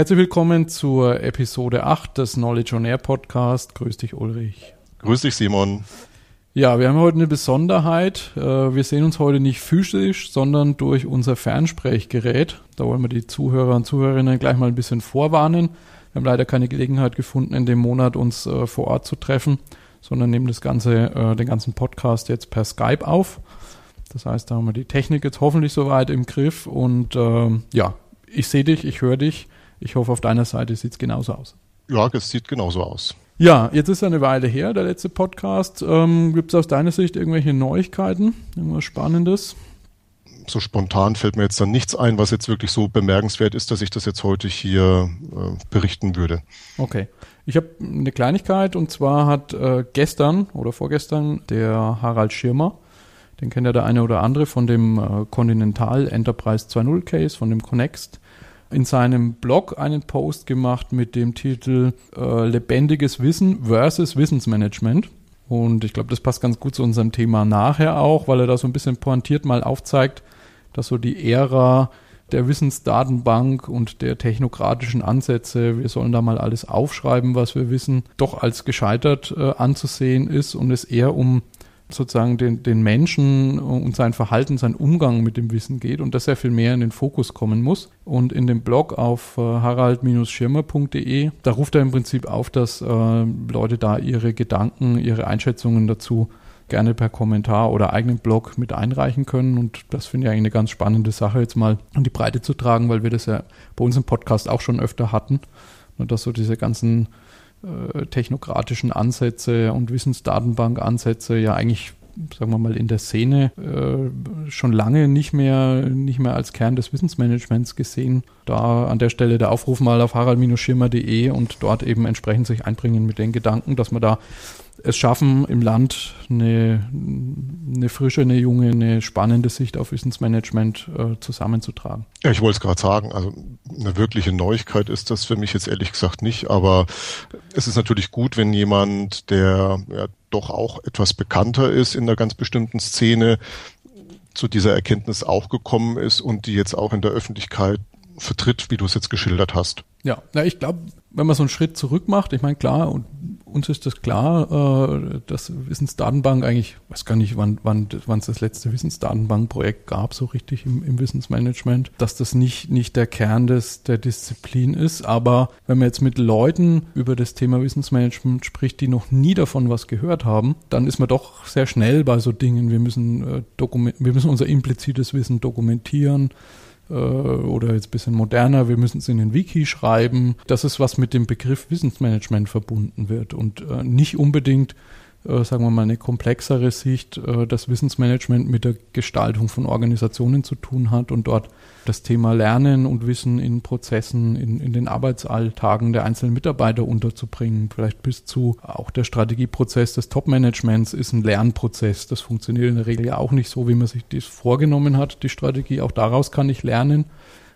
Herzlich willkommen zur Episode 8 des Knowledge on Air Podcast. Grüß dich, Ulrich. Grüß dich, Simon. Ja, wir haben heute eine Besonderheit. Äh, wir sehen uns heute nicht physisch, sondern durch unser Fernsprechgerät. Da wollen wir die Zuhörer und Zuhörerinnen gleich mal ein bisschen vorwarnen. Wir haben leider keine Gelegenheit gefunden, in dem Monat uns äh, vor Ort zu treffen, sondern nehmen das ganze, äh, den ganzen Podcast jetzt per Skype auf. Das heißt, da haben wir die Technik jetzt hoffentlich soweit im Griff und äh, ja, ich sehe dich, ich höre dich. Ich hoffe, auf deiner Seite sieht es genauso aus. Ja, es sieht genauso aus. Ja, jetzt ist eine Weile her, der letzte Podcast. Ähm, Gibt es aus deiner Sicht irgendwelche Neuigkeiten, irgendwas Spannendes? So spontan fällt mir jetzt dann nichts ein, was jetzt wirklich so bemerkenswert ist, dass ich das jetzt heute hier äh, berichten würde. Okay. Ich habe eine Kleinigkeit und zwar hat äh, gestern oder vorgestern der Harald Schirmer den kennt ja der eine oder andere von dem äh, Continental Enterprise 2.0 Case, von dem Connext, in seinem Blog einen Post gemacht mit dem Titel äh, Lebendiges Wissen versus Wissensmanagement. Und ich glaube, das passt ganz gut zu unserem Thema nachher auch, weil er da so ein bisschen pointiert mal aufzeigt, dass so die Ära der Wissensdatenbank und der technokratischen Ansätze, wir sollen da mal alles aufschreiben, was wir wissen, doch als gescheitert äh, anzusehen ist und es eher um sozusagen den, den Menschen und sein Verhalten, sein Umgang mit dem Wissen geht und das sehr viel mehr in den Fokus kommen muss. Und in dem Blog auf äh, harald-schirmer.de, da ruft er im Prinzip auf, dass äh, Leute da ihre Gedanken, ihre Einschätzungen dazu gerne per Kommentar oder eigenen Blog mit einreichen können. Und das finde ich eigentlich eine ganz spannende Sache, jetzt mal in die Breite zu tragen, weil wir das ja bei uns im Podcast auch schon öfter hatten. Und dass so diese ganzen äh, technokratischen Ansätze und Wissensdatenbank-Ansätze ja eigentlich sagen wir mal, in der Szene äh, schon lange nicht mehr, nicht mehr als Kern des Wissensmanagements gesehen. Da an der Stelle der Aufruf mal auf harald-schirmer.de und dort eben entsprechend sich einbringen mit den Gedanken, dass man da es schaffen, im Land eine, eine frische, eine junge, eine spannende Sicht auf Wissensmanagement äh, zusammenzutragen. Ja, ich wollte es gerade sagen, also eine wirkliche Neuigkeit ist das für mich jetzt ehrlich gesagt nicht, aber es ist natürlich gut, wenn jemand, der ja doch auch etwas bekannter ist in einer ganz bestimmten Szene, zu dieser Erkenntnis auch gekommen ist und die jetzt auch in der Öffentlichkeit vertritt, wie du es jetzt geschildert hast. Ja, na, ich glaube, wenn man so einen Schritt zurück macht, ich meine, klar, und uns ist das klar, äh, dass Wissensdatenbank eigentlich, weiß gar nicht, wann wann wann es das letzte Wissensdatenbankprojekt gab, so richtig im, im Wissensmanagement, dass das nicht nicht der Kern des der Disziplin ist. Aber wenn man jetzt mit Leuten über das Thema Wissensmanagement spricht, die noch nie davon was gehört haben, dann ist man doch sehr schnell bei so Dingen. Wir müssen äh, wir müssen unser implizites Wissen dokumentieren oder jetzt ein bisschen moderner, wir müssen es in den Wiki schreiben. Das ist, was mit dem Begriff Wissensmanagement verbunden wird und äh, nicht unbedingt äh, sagen wir mal, eine komplexere Sicht, äh, das Wissensmanagement mit der Gestaltung von Organisationen zu tun hat und dort das Thema Lernen und Wissen in Prozessen, in, in den Arbeitsalltagen der einzelnen Mitarbeiter unterzubringen. Vielleicht bis zu auch der Strategieprozess des Top-Managements ist ein Lernprozess. Das funktioniert in der Regel ja auch nicht so, wie man sich das vorgenommen hat, die Strategie. Auch daraus kann ich lernen.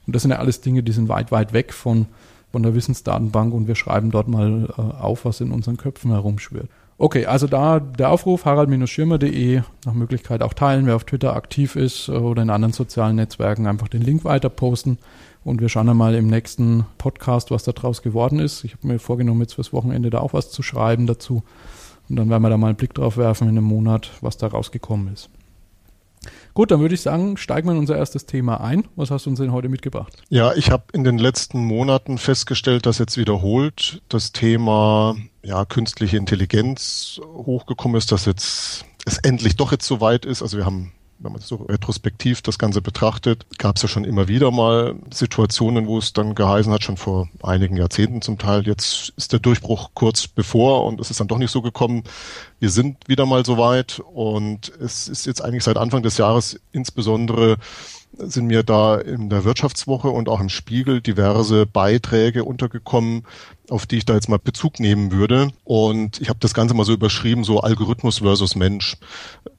Und das sind ja alles Dinge, die sind weit, weit weg von, von der Wissensdatenbank und wir schreiben dort mal äh, auf, was in unseren Köpfen herumschwirrt. Okay, also da der Aufruf harald-schirmer.de nach Möglichkeit auch teilen, wer auf Twitter aktiv ist oder in anderen sozialen Netzwerken einfach den Link weiter posten und wir schauen einmal im nächsten Podcast, was da draus geworden ist. Ich habe mir vorgenommen, jetzt fürs Wochenende da auch was zu schreiben dazu und dann werden wir da mal einen Blick drauf werfen in einem Monat, was da rausgekommen ist. Gut, dann würde ich sagen, steigen wir in unser erstes Thema ein. Was hast du uns denn heute mitgebracht? Ja, ich habe in den letzten Monaten festgestellt, dass jetzt wiederholt das Thema ja, künstliche Intelligenz hochgekommen ist, dass jetzt es endlich doch jetzt so weit ist. Also wir haben wenn man so retrospektiv das Ganze betrachtet, gab es ja schon immer wieder mal Situationen, wo es dann geheißen hat, schon vor einigen Jahrzehnten zum Teil, jetzt ist der Durchbruch kurz bevor und es ist dann doch nicht so gekommen. Wir sind wieder mal so weit und es ist jetzt eigentlich seit Anfang des Jahres insbesondere sind mir da in der Wirtschaftswoche und auch im Spiegel diverse Beiträge untergekommen, auf die ich da jetzt mal Bezug nehmen würde. Und ich habe das Ganze mal so überschrieben, so Algorithmus versus Mensch.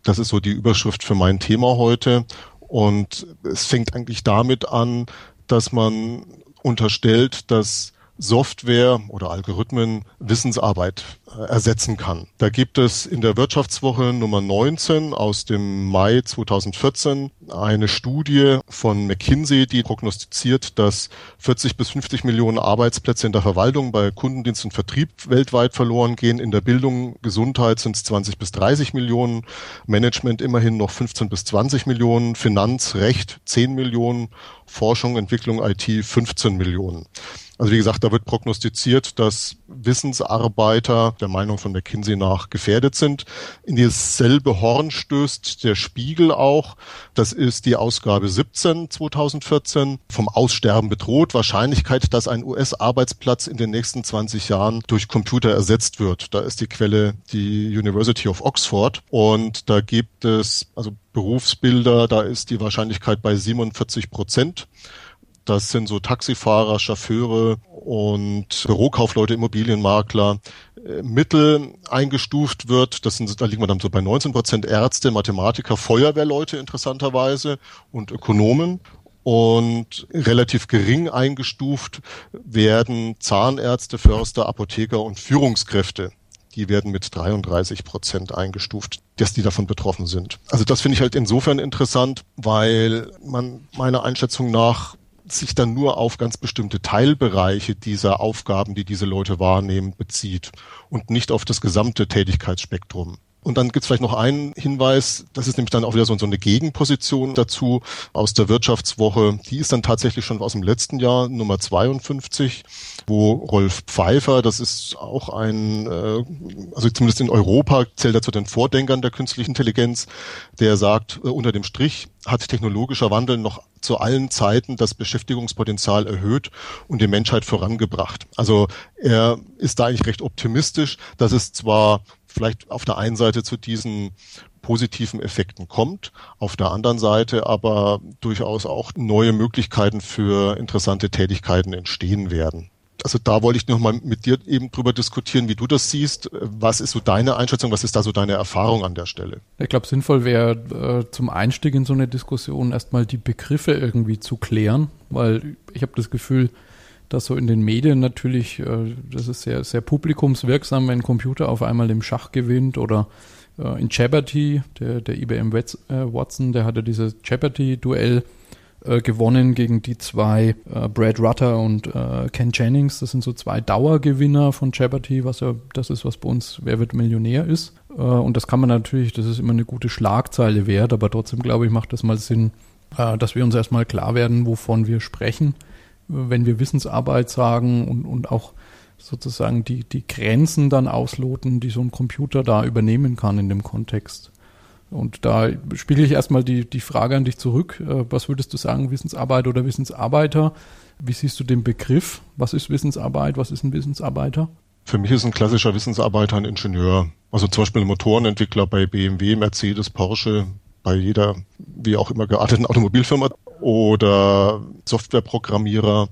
Das ist so die Überschrift für mein Thema heute. Und es fängt eigentlich damit an, dass man unterstellt, dass Software oder Algorithmen Wissensarbeit äh, ersetzen kann. Da gibt es in der Wirtschaftswoche Nummer 19 aus dem Mai 2014 eine Studie von McKinsey, die prognostiziert, dass 40 bis 50 Millionen Arbeitsplätze in der Verwaltung bei Kundendienst und Vertrieb weltweit verloren gehen. In der Bildung, Gesundheit sind es 20 bis 30 Millionen, Management immerhin noch 15 bis 20 Millionen, Finanz, Recht 10 Millionen, Forschung, Entwicklung, IT 15 Millionen. Also wie gesagt, da wird prognostiziert, dass Wissensarbeiter der Meinung von McKinsey nach gefährdet sind. In dieselbe Horn stößt der Spiegel auch. Das ist die Ausgabe 17 2014 vom Aussterben bedroht. Wahrscheinlichkeit, dass ein US-Arbeitsplatz in den nächsten 20 Jahren durch Computer ersetzt wird. Da ist die Quelle die University of Oxford und da gibt es also Berufsbilder, da ist die Wahrscheinlichkeit bei 47 Prozent. Das sind so Taxifahrer, Chauffeure und Bürokaufleute, Immobilienmakler. Äh, Mittel eingestuft wird, das sind, da liegen wir dann so bei 19 Prozent Ärzte, Mathematiker, Feuerwehrleute interessanterweise und Ökonomen. Und relativ gering eingestuft werden Zahnärzte, Förster, Apotheker und Führungskräfte die werden mit 33 Prozent eingestuft, dass die davon betroffen sind. Also das finde ich halt insofern interessant, weil man meiner Einschätzung nach sich dann nur auf ganz bestimmte Teilbereiche dieser Aufgaben, die diese Leute wahrnehmen, bezieht und nicht auf das gesamte Tätigkeitsspektrum. Und dann gibt's vielleicht noch einen Hinweis, das ist nämlich dann auch wieder so, so eine Gegenposition dazu aus der Wirtschaftswoche. Die ist dann tatsächlich schon aus dem letzten Jahr, Nummer 52, wo Rolf Pfeiffer, das ist auch ein, äh, also zumindest in Europa zählt er zu den Vordenkern der künstlichen Intelligenz, der sagt, äh, unter dem Strich hat technologischer Wandel noch zu allen Zeiten das Beschäftigungspotenzial erhöht und die Menschheit vorangebracht. Also er ist da eigentlich recht optimistisch, dass es zwar vielleicht auf der einen Seite zu diesen positiven Effekten kommt, auf der anderen Seite aber durchaus auch neue Möglichkeiten für interessante Tätigkeiten entstehen werden. Also da wollte ich noch mal mit dir eben drüber diskutieren, wie du das siehst. Was ist so deine Einschätzung? Was ist da so deine Erfahrung an der Stelle? Ich glaube, sinnvoll wäre äh, zum Einstieg in so eine Diskussion erstmal die Begriffe irgendwie zu klären, weil ich habe das Gefühl, dass so in den Medien natürlich, äh, das ist sehr, sehr publikumswirksam, wenn ein Computer auf einmal im Schach gewinnt oder äh, in Jeopardy, der, der IBM äh, Watson, der hatte dieses Jeopardy-Duell gewonnen gegen die zwei Brad Rutter und Ken Jennings. Das sind so zwei Dauergewinner von Jeopardy, was ja das ist, was bei uns Wer wird Millionär ist. Und das kann man natürlich, das ist immer eine gute Schlagzeile wert, aber trotzdem glaube ich, macht das mal Sinn, dass wir uns erstmal klar werden, wovon wir sprechen wenn wir Wissensarbeit sagen und, und auch sozusagen die, die Grenzen dann ausloten, die so ein Computer da übernehmen kann in dem Kontext. Und da spiele ich erstmal die, die Frage an dich zurück. Äh, was würdest du sagen, Wissensarbeit oder Wissensarbeiter? Wie siehst du den Begriff? Was ist Wissensarbeit? Was ist ein Wissensarbeiter? Für mich ist ein klassischer Wissensarbeiter ein Ingenieur. Also zum Beispiel ein Motorenentwickler bei BMW, Mercedes, Porsche, bei jeder, wie auch immer gearteten Automobilfirma oder Softwareprogrammierer.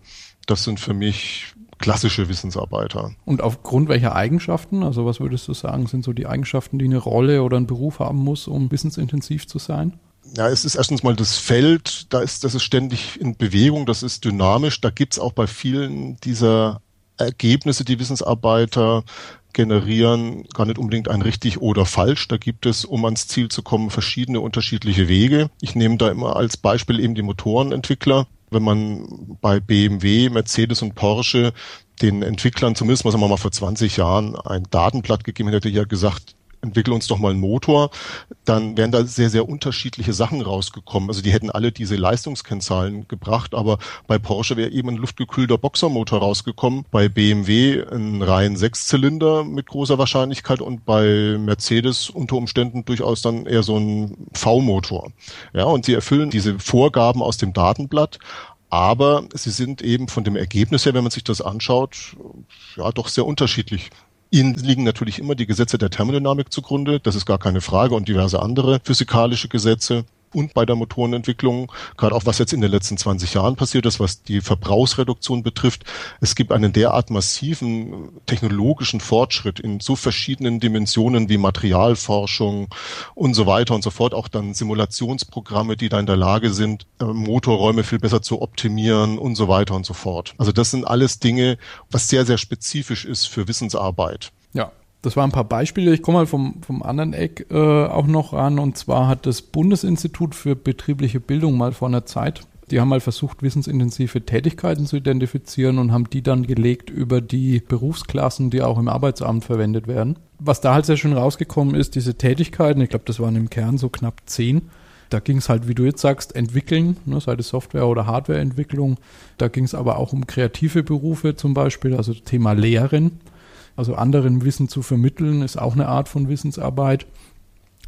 Das sind für mich klassische Wissensarbeiter. Und aufgrund welcher Eigenschaften? Also was würdest du sagen, sind so die Eigenschaften, die eine Rolle oder einen Beruf haben muss, um wissensintensiv zu sein? Ja, es ist erstens mal das Feld, da ist, das ist ständig in Bewegung, das ist dynamisch. Da gibt's auch bei vielen dieser Ergebnisse, die Wissensarbeiter generieren, gar nicht unbedingt ein richtig oder falsch. Da gibt es, um ans Ziel zu kommen, verschiedene unterschiedliche Wege. Ich nehme da immer als Beispiel eben die Motorenentwickler. Wenn man bei BMW, Mercedes und Porsche den Entwicklern zumindest, was man mal vor 20 Jahren ein Datenblatt gegeben hätte, ja gesagt, entwickel uns doch mal einen Motor, dann wären da sehr, sehr unterschiedliche Sachen rausgekommen. Also die hätten alle diese Leistungskennzahlen gebracht, aber bei Porsche wäre eben ein luftgekühlter Boxermotor rausgekommen, bei BMW ein rein Sechszylinder mit großer Wahrscheinlichkeit und bei Mercedes unter Umständen durchaus dann eher so ein V-Motor. Ja, und sie erfüllen diese Vorgaben aus dem Datenblatt, aber sie sind eben von dem Ergebnis her, wenn man sich das anschaut, ja doch sehr unterschiedlich. Ihnen liegen natürlich immer die Gesetze der Thermodynamik zugrunde, das ist gar keine Frage, und diverse andere physikalische Gesetze. Und bei der Motorenentwicklung, gerade auch was jetzt in den letzten 20 Jahren passiert ist, was die Verbrauchsreduktion betrifft. Es gibt einen derart massiven technologischen Fortschritt in so verschiedenen Dimensionen wie Materialforschung und so weiter und so fort. Auch dann Simulationsprogramme, die da in der Lage sind, äh, Motorräume viel besser zu optimieren und so weiter und so fort. Also das sind alles Dinge, was sehr, sehr spezifisch ist für Wissensarbeit. Ja, das waren ein paar Beispiele. Ich komme mal vom, vom anderen Eck äh, auch noch ran. Und zwar hat das Bundesinstitut für betriebliche Bildung mal vor einer Zeit, die haben mal versucht, wissensintensive Tätigkeiten zu identifizieren und haben die dann gelegt über die Berufsklassen, die auch im Arbeitsamt verwendet werden. Was da halt sehr schön rausgekommen ist, diese Tätigkeiten, ich glaube, das waren im Kern so knapp zehn, da ging es halt, wie du jetzt sagst, entwickeln, ne, sei es Software- oder Hardwareentwicklung. Da ging es aber auch um kreative Berufe zum Beispiel, also Thema Lehren. Also anderen Wissen zu vermitteln, ist auch eine Art von Wissensarbeit.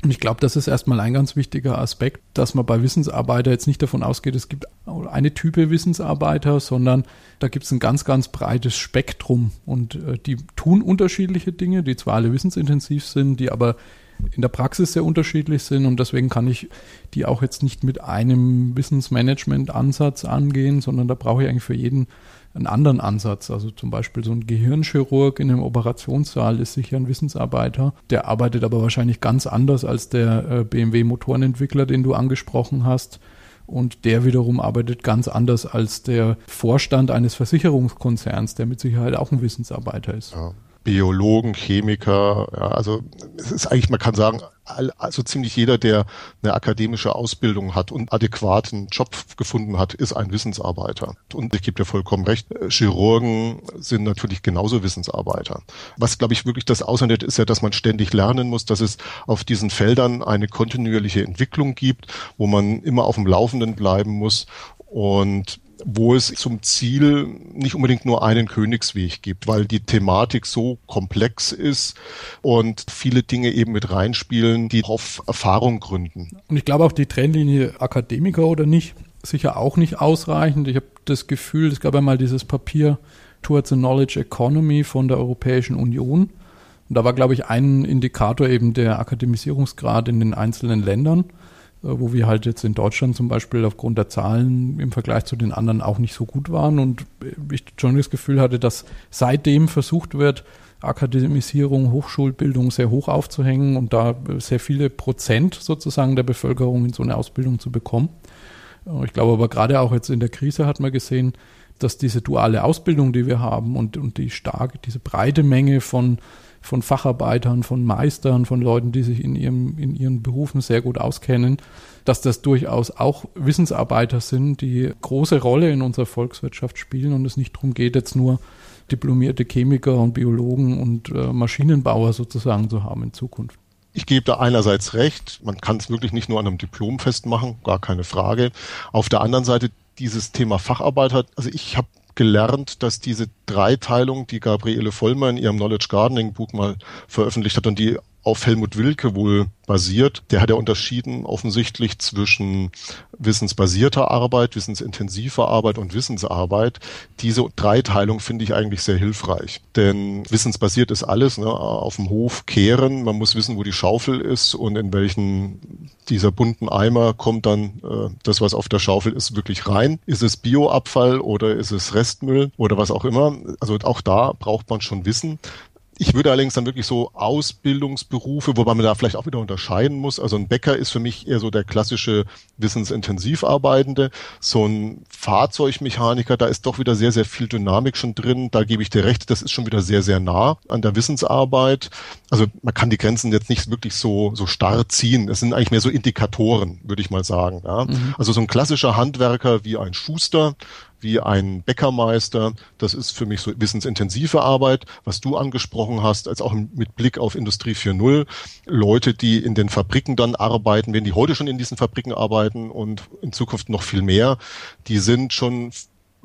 Und ich glaube, das ist erstmal ein ganz wichtiger Aspekt, dass man bei Wissensarbeiter jetzt nicht davon ausgeht, es gibt eine Type Wissensarbeiter, sondern da gibt es ein ganz, ganz breites Spektrum. Und äh, die tun unterschiedliche Dinge, die zwar alle wissensintensiv sind, die aber in der Praxis sehr unterschiedlich sind und deswegen kann ich die auch jetzt nicht mit einem Wissensmanagement-Ansatz angehen, sondern da brauche ich eigentlich für jeden einen anderen Ansatz. Also zum Beispiel so ein Gehirnchirurg in einem Operationssaal ist sicher ein Wissensarbeiter. Der arbeitet aber wahrscheinlich ganz anders als der äh, BMW-Motorenentwickler, den du angesprochen hast. Und der wiederum arbeitet ganz anders als der Vorstand eines Versicherungskonzerns, der mit Sicherheit auch ein Wissensarbeiter ist. Ja. Biologen, Chemiker, ja, also es ist eigentlich, man kann sagen, also ziemlich jeder, der eine akademische Ausbildung hat und adäquaten Job gefunden hat, ist ein Wissensarbeiter. Und ich gebe dir vollkommen recht, Chirurgen sind natürlich genauso Wissensarbeiter. Was, glaube ich, wirklich das aussendert, ist ja, dass man ständig lernen muss, dass es auf diesen Feldern eine kontinuierliche Entwicklung gibt, wo man immer auf dem Laufenden bleiben muss und wo es zum Ziel nicht unbedingt nur einen Königsweg gibt, weil die Thematik so komplex ist und viele Dinge eben mit reinspielen, die auf Erfahrung gründen. Und ich glaube auch die Trennlinie Akademiker oder nicht, sicher auch nicht ausreichend. Ich habe das Gefühl, es gab einmal dieses Papier Towards a Knowledge Economy von der Europäischen Union. Und da war, glaube ich, ein Indikator eben der Akademisierungsgrad in den einzelnen Ländern. Äh, wo wir halt jetzt in Deutschland zum Beispiel aufgrund der Zahlen im Vergleich zu den anderen auch nicht so gut waren und ich schon das Gefühl hatte, dass seitdem versucht wird, Akademisierung, Hochschulbildung sehr hoch aufzuhängen und da sehr viele Prozent sozusagen der Bevölkerung in so eine Ausbildung zu bekommen. Äh, ich glaube aber gerade auch jetzt in der Krise hat man gesehen, dass diese duale Ausbildung, die wir haben und, und die starke, diese breite Menge von von Facharbeitern, von Meistern, von Leuten, die sich in, ihrem, in ihren Berufen sehr gut auskennen, dass das durchaus auch Wissensarbeiter sind, die große Rolle in unserer Volkswirtschaft spielen und es nicht darum geht, jetzt nur diplomierte Chemiker und Biologen und äh, Maschinenbauer sozusagen zu haben in Zukunft. Ich gebe da einerseits recht, man kann es wirklich nicht nur an einem Diplom festmachen, gar keine Frage. Auf der anderen Seite dieses Thema Facharbeiter, also ich habe gelernt, dass diese Dreiteilung, die Gabriele Vollmer in ihrem Knowledge Gardening Buch mal veröffentlicht hat und die auf Helmut Wilke wohl basiert. Der hat ja unterschieden offensichtlich zwischen wissensbasierter Arbeit, wissensintensiver Arbeit und Wissensarbeit. Diese Dreiteilung finde ich eigentlich sehr hilfreich. Denn wissensbasiert ist alles, ne? auf dem Hof kehren, man muss wissen, wo die Schaufel ist und in welchen dieser bunten Eimer kommt dann äh, das, was auf der Schaufel ist, wirklich rein. Ist es Bioabfall oder ist es Restmüll oder was auch immer? Also auch da braucht man schon Wissen. Ich würde allerdings dann wirklich so Ausbildungsberufe, wobei man da vielleicht auch wieder unterscheiden muss. Also ein Bäcker ist für mich eher so der klassische wissensintensiv arbeitende. So ein Fahrzeugmechaniker, da ist doch wieder sehr, sehr viel Dynamik schon drin. Da gebe ich dir recht, das ist schon wieder sehr, sehr nah an der Wissensarbeit. Also man kann die Grenzen jetzt nicht wirklich so, so starr ziehen. Es sind eigentlich mehr so Indikatoren, würde ich mal sagen. Ja. Mhm. Also so ein klassischer Handwerker wie ein Schuster, wie ein Bäckermeister. Das ist für mich so wissensintensive Arbeit, was du angesprochen hast, als auch mit Blick auf Industrie 4.0. Leute, die in den Fabriken dann arbeiten, wenn die heute schon in diesen Fabriken arbeiten und in Zukunft noch viel mehr, die sind schon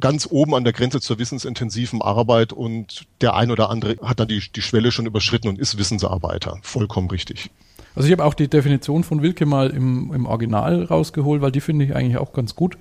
ganz oben an der Grenze zur wissensintensiven Arbeit und der ein oder andere hat dann die, die Schwelle schon überschritten und ist Wissensarbeiter. Vollkommen richtig. Also ich habe auch die Definition von Wilke mal im, im Original rausgeholt, weil die finde ich eigentlich auch ganz gut.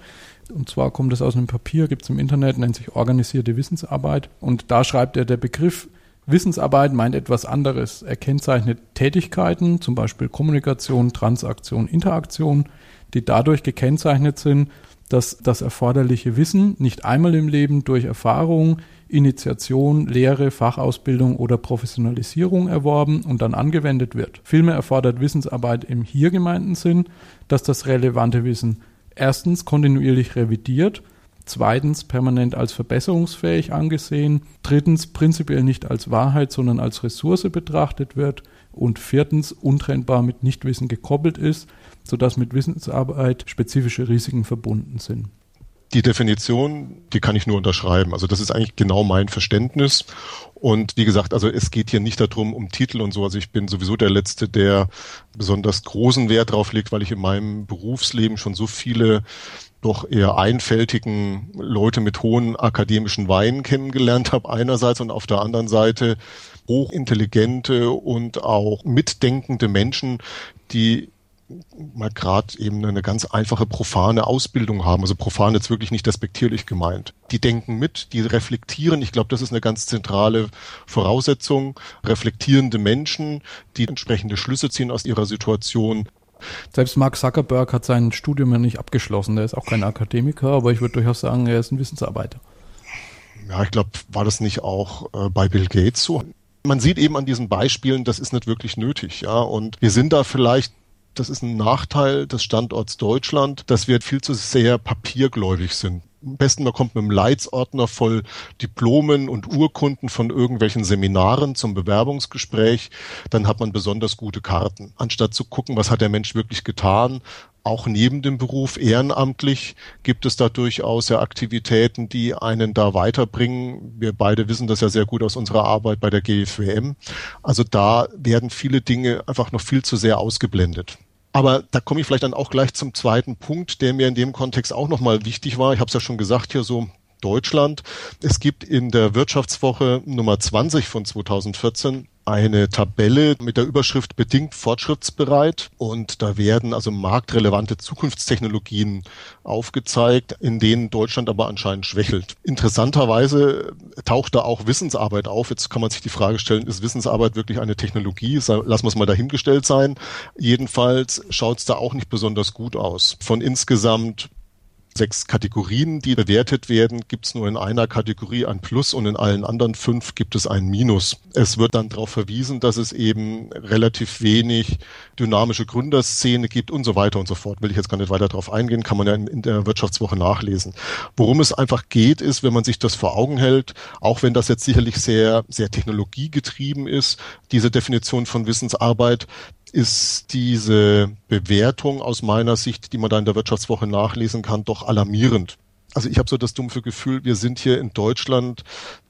Und zwar kommt es aus einem Papier, gibt es im Internet, nennt sich organisierte Wissensarbeit. Und da schreibt er, der Begriff Wissensarbeit meint etwas anderes. Er kennzeichnet Tätigkeiten, zum Beispiel Kommunikation, Transaktion, Interaktion, die dadurch gekennzeichnet sind, dass das erforderliche Wissen nicht einmal im Leben durch Erfahrung, Initiation, Lehre, Fachausbildung oder Professionalisierung erworben und dann angewendet wird. Vielmehr erfordert Wissensarbeit im hier gemeinten Sinn, dass das relevante Wissen erstens kontinuierlich revidiert, zweitens permanent als verbesserungsfähig angesehen, drittens prinzipiell nicht als Wahrheit, sondern als Ressource betrachtet wird und viertens untrennbar mit Nichtwissen gekoppelt ist, sodass mit Wissensarbeit spezifische Risiken verbunden sind. Die Definition, die kann ich nur unterschreiben. Also das ist eigentlich genau mein Verständnis. Und wie gesagt, also es geht hier nicht darum, um Titel und so. Also ich bin sowieso der Letzte, der besonders großen Wert drauf legt, weil ich in meinem Berufsleben schon so viele doch eher einfältigen Leute mit hohen akademischen Weinen kennengelernt habe einerseits und auf der anderen Seite hochintelligente und auch mitdenkende Menschen, die mal gerade eben eine ganz einfache profane Ausbildung haben. Also profan jetzt wirklich nicht despektierlich gemeint. Die denken mit, die reflektieren. Ich glaube, das ist eine ganz zentrale Voraussetzung. Reflektierende Menschen, die entsprechende Schlüsse ziehen aus ihrer Situation. Selbst Mark Zuckerberg hat sein Studium ja nicht abgeschlossen. Der ist auch kein Akademiker, aber ich würde durchaus sagen, er ist ein Wissensarbeiter. Ja, ich glaube, war das nicht auch äh, bei Bill Gates so? Man sieht eben an diesen Beispielen, das ist nicht wirklich nötig, ja. Und wir sind da vielleicht das ist ein Nachteil des Standorts Deutschland, dass wir viel zu sehr papiergläubig sind. Am besten, man kommt mit einem Leitsordner voll Diplomen und Urkunden von irgendwelchen Seminaren zum Bewerbungsgespräch. Dann hat man besonders gute Karten. Anstatt zu gucken, was hat der Mensch wirklich getan, auch neben dem Beruf ehrenamtlich gibt es da durchaus ja Aktivitäten, die einen da weiterbringen. Wir beide wissen das ja sehr gut aus unserer Arbeit bei der GFWM. Also da werden viele Dinge einfach noch viel zu sehr ausgeblendet. Aber da komme ich vielleicht dann auch gleich zum zweiten Punkt, der mir in dem Kontext auch nochmal wichtig war. Ich habe es ja schon gesagt hier so Deutschland. Es gibt in der Wirtschaftswoche Nummer 20 von 2014 eine Tabelle mit der Überschrift bedingt fortschrittsbereit und da werden also marktrelevante Zukunftstechnologien aufgezeigt, in denen Deutschland aber anscheinend schwächelt. Interessanterweise taucht da auch Wissensarbeit auf. Jetzt kann man sich die Frage stellen, ist Wissensarbeit wirklich eine Technologie? Lassen wir mal dahingestellt sein. Jedenfalls schaut es da auch nicht besonders gut aus. Von insgesamt sechs Kategorien, die bewertet werden, gibt es nur in einer Kategorie ein Plus und in allen anderen fünf gibt es ein Minus. Es wird dann darauf verwiesen, dass es eben relativ wenig dynamische Gründerszene gibt und so weiter und so fort. Will ich jetzt gar nicht weiter darauf eingehen, kann man ja in, der Wirtschaftswoche nachlesen. Worum es einfach geht, ist, wenn man sich das vor Augen hält, auch wenn das jetzt sicherlich sehr, sehr technologiegetrieben ist, diese Definition von Wissensarbeit, ist diese Bewertung aus meiner Sicht, die man da in der Wirtschaftswoche nachlesen kann, doch alarmierend. Also ich habe so das dumpfe Gefühl, wir sind hier in Deutschland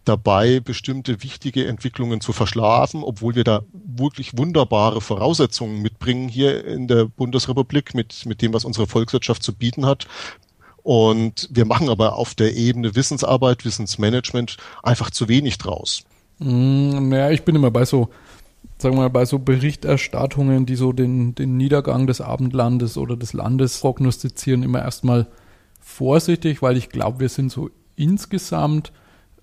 dabei, bestimmte wichtige Entwicklungen zu verschlafen, obwohl wir da wirklich wunderbare Voraussetzungen mitbringen hier in der Bundesrepublik mit, mit dem, was unsere Volkswirtschaft zu bieten hat. Und wir machen aber auf der Ebene Wissensarbeit, Wissensmanagement einfach zu wenig draus. Mm, ja, ich bin immer bei so sagen wir mal, bei so Berichterstattungen, die so den, den Niedergang des Abendlandes oder des Landes prognostizieren, immer erstmal vorsichtig, weil ich glaube, wir sind so insgesamt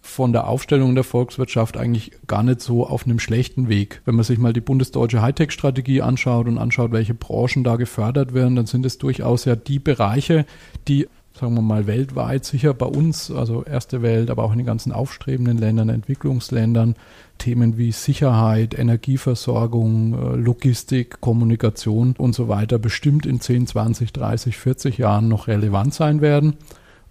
von der Aufstellung der Volkswirtschaft eigentlich gar nicht so auf einem schlechten Weg. Wenn man sich mal die bundesdeutsche Hightech-Strategie anschaut und anschaut, welche Branchen da gefördert werden, dann sind es durchaus ja die Bereiche, die sagen wir mal, weltweit, sicher bei uns, also erste Welt, aber auch in den ganzen aufstrebenden Ländern, Entwicklungsländern, Themen wie Sicherheit, Energieversorgung, äh, Logistik, Kommunikation und so weiter bestimmt in 10, 20, 30, 40 Jahren noch relevant sein werden.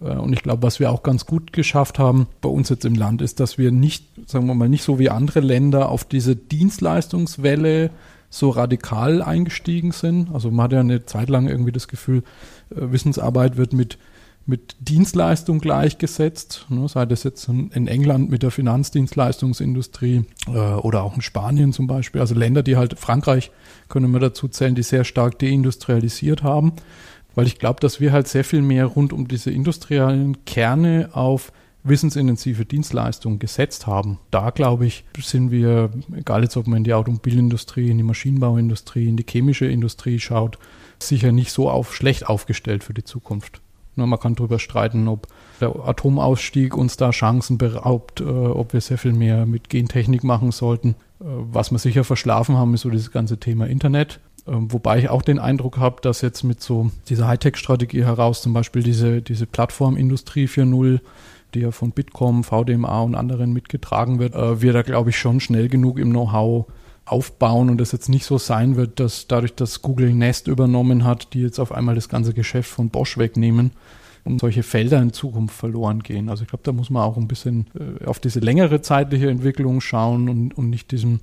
Äh, und ich glaube, was wir auch ganz gut geschafft haben bei uns jetzt im Land, ist, dass wir nicht, sagen wir mal, nicht so wie andere Länder auf diese Dienstleistungswelle so radikal eingestiegen sind. Also man hat ja eine Zeit lang irgendwie das Gefühl, äh, Wissensarbeit wird mit mit Dienstleistung gleichgesetzt, ne, sei das jetzt in England mit der Finanzdienstleistungsindustrie äh, oder auch in Spanien zum Beispiel, also Länder, die halt Frankreich können wir dazu zählen, die sehr stark deindustrialisiert haben, weil ich glaube, dass wir halt sehr viel mehr rund um diese industriellen Kerne auf wissensintensive Dienstleistungen gesetzt haben. Da glaube ich, sind wir, egal jetzt ob man in die Automobilindustrie, in die Maschinenbauindustrie, in die chemische Industrie schaut, sicher nicht so auf schlecht aufgestellt für die Zukunft. Ne, man kann darüber streiten, ob der Atomausstieg uns da Chancen beraubt, äh, ob wir sehr viel mehr mit Gentechnik machen sollten. Äh, was wir sicher verschlafen haben, ist so dieses ganze Thema Internet. Ähm, wobei ich auch den Eindruck habe, dass jetzt mit so dieser Hightech-Strategie heraus zum Beispiel diese, diese Plattformindustrie 4.0 die ja von Bitkom, VDMA und anderen mitgetragen wird, äh, wir da, glaube ich, schon schnell genug im Know-how aufbauen und es jetzt nicht so sein wird, dass dadurch, dass Google Nest übernommen hat, die jetzt auf einmal das ganze Geschäft von Bosch wegnehmen und solche Felder in Zukunft verloren gehen. Also ich glaube, da muss man auch ein bisschen äh, auf diese längere zeitliche Entwicklung schauen und, und nicht diesem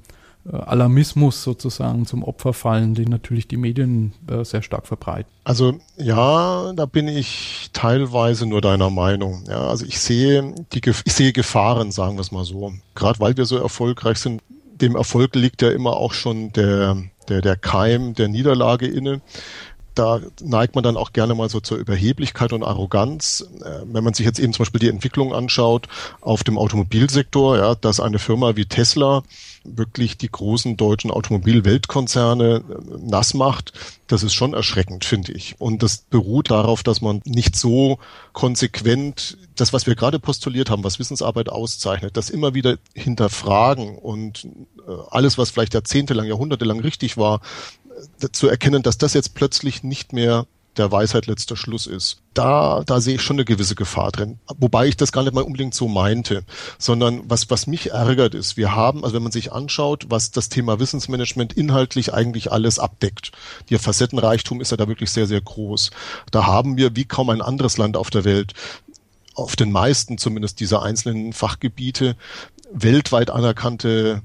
äh, Alarmismus sozusagen zum Opfer fallen, den natürlich die Medien äh, sehr stark verbreiten. Also ja, da bin ich teilweise nur deiner Meinung. Ja, also ich sehe die ich sehe Gefahren, sagen wir es mal so. Gerade weil wir so erfolgreich sind, dem Erfolg liegt ja immer auch schon der, der, der Keim der Niederlage inne. Da neigt man dann auch gerne mal so zur Überheblichkeit und Arroganz. Äh, wenn man sich jetzt eben zum Beispiel die Entwicklung anschaut auf dem Automobilsektor, ja, dass eine Firma wie Tesla wirklich die großen deutschen Automobilweltkonzerne äh, nass macht, das ist schon erschreckend, finde ich. Und das beruht darauf, dass man nicht so konsequent das, was wir gerade postuliert haben, was Wissensarbeit auszeichnet, das immer wieder hinterfragen und äh, alles, was vielleicht jahrzehntelang, jahrhundertelang richtig war, zu erkennen, dass das jetzt plötzlich nicht mehr der Weisheit letzter Schluss ist. Da, da sehe ich schon eine gewisse Gefahr drin. Wobei ich das gar nicht mal unbedingt so meinte, sondern was, was mich ärgert ist, wir haben, also wenn man sich anschaut, was das Thema Wissensmanagement inhaltlich eigentlich alles abdeckt. Der Facettenreichtum ist ja da wirklich sehr, sehr groß. Da haben wir wie kaum ein anderes Land auf der Welt auf den meisten zumindest dieser einzelnen Fachgebiete weltweit anerkannte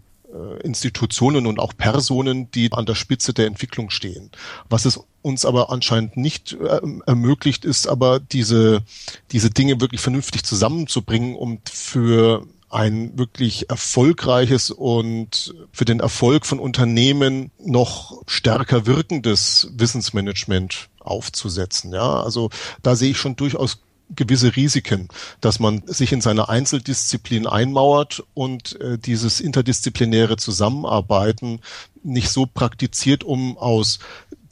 Institutionen und auch Personen, die an der Spitze der Entwicklung stehen. Was es uns aber anscheinend nicht äh, ermöglicht, ist aber diese, diese Dinge wirklich vernünftig zusammenzubringen, um für ein wirklich erfolgreiches und für den Erfolg von Unternehmen noch stärker wirkendes Wissensmanagement aufzusetzen. Ja, also da sehe ich schon durchaus gewisse Risiken, dass man sich in seiner Einzeldisziplin einmauert und äh, dieses interdisziplinäre Zusammenarbeiten nicht so praktiziert, um aus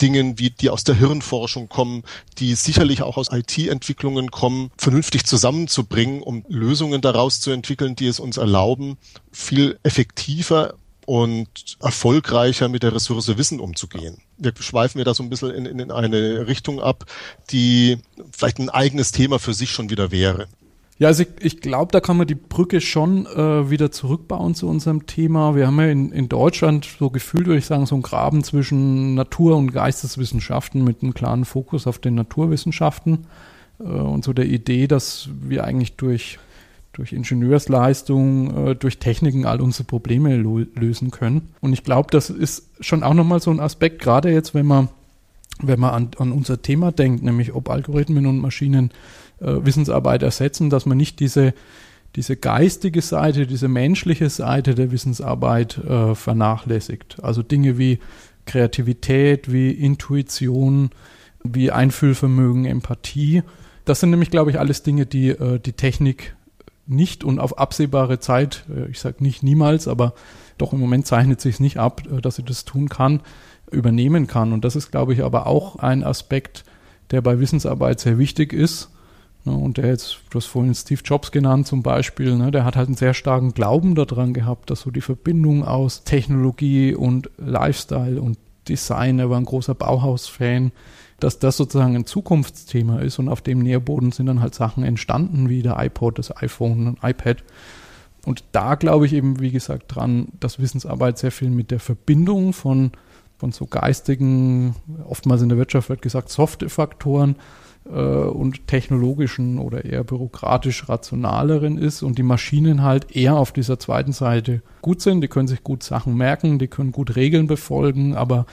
Dingen, wie die aus der Hirnforschung kommen, die sicherlich auch aus IT-Entwicklungen kommen, vernünftig zusammenzubringen, um Lösungen daraus zu entwickeln, die es uns erlauben, viel effektiver und erfolgreicher mit der Ressource Wissen umzugehen. Wir schweifen wir da so ein bisschen in, in eine Richtung ab, die vielleicht ein eigenes Thema für sich schon wieder wäre. Ja, also ich, ich glaube, da kann man die Brücke schon äh, wieder zurückbauen zu unserem Thema. Wir haben ja in, in Deutschland so gefühlt, würde ich sagen, so einen Graben zwischen Natur- und Geisteswissenschaften mit einem klaren Fokus auf den Naturwissenschaften äh, und so der Idee, dass wir eigentlich durch durch Ingenieursleistung, äh, durch Techniken all unsere Probleme lösen können. Und ich glaube, das ist schon auch nochmal so ein Aspekt, gerade jetzt, wenn man, wenn man an, an unser Thema denkt, nämlich ob Algorithmen und Maschinen äh, Wissensarbeit ersetzen, dass man nicht diese, diese geistige Seite, diese menschliche Seite der Wissensarbeit äh, vernachlässigt. Also Dinge wie Kreativität, wie Intuition, wie Einfühlvermögen, Empathie. Das sind nämlich, glaube ich, alles Dinge, die äh, die Technik nicht und auf absehbare Zeit, äh, ich sage nicht niemals, aber doch im Moment zeichnet sich es nicht ab, äh, dass sie das tun kann, übernehmen kann. Und das ist, glaube ich, aber auch ein Aspekt, der bei Wissensarbeit sehr wichtig ist. Ne, und der jetzt, du hast vorhin Steve Jobs genannt zum Beispiel, ne, der hat halt einen sehr starken Glauben daran gehabt, dass so die Verbindung aus Technologie und Lifestyle und Design, er war ein großer Bauhaus-Fan, dass das sozusagen ein Zukunftsthema ist und auf dem Nährboden sind dann halt Sachen entstanden, wie der iPod, das iPhone und iPad. Und da glaube ich eben, wie gesagt, dran, dass Wissensarbeit sehr viel mit der Verbindung von, von so geistigen, oftmals in der Wirtschaft wird gesagt, Soft-Faktoren äh, und technologischen oder eher bürokratisch rationaleren ist und die Maschinen halt eher auf dieser zweiten Seite gut sind. Die können sich gut Sachen merken, die können gut Regeln befolgen, aber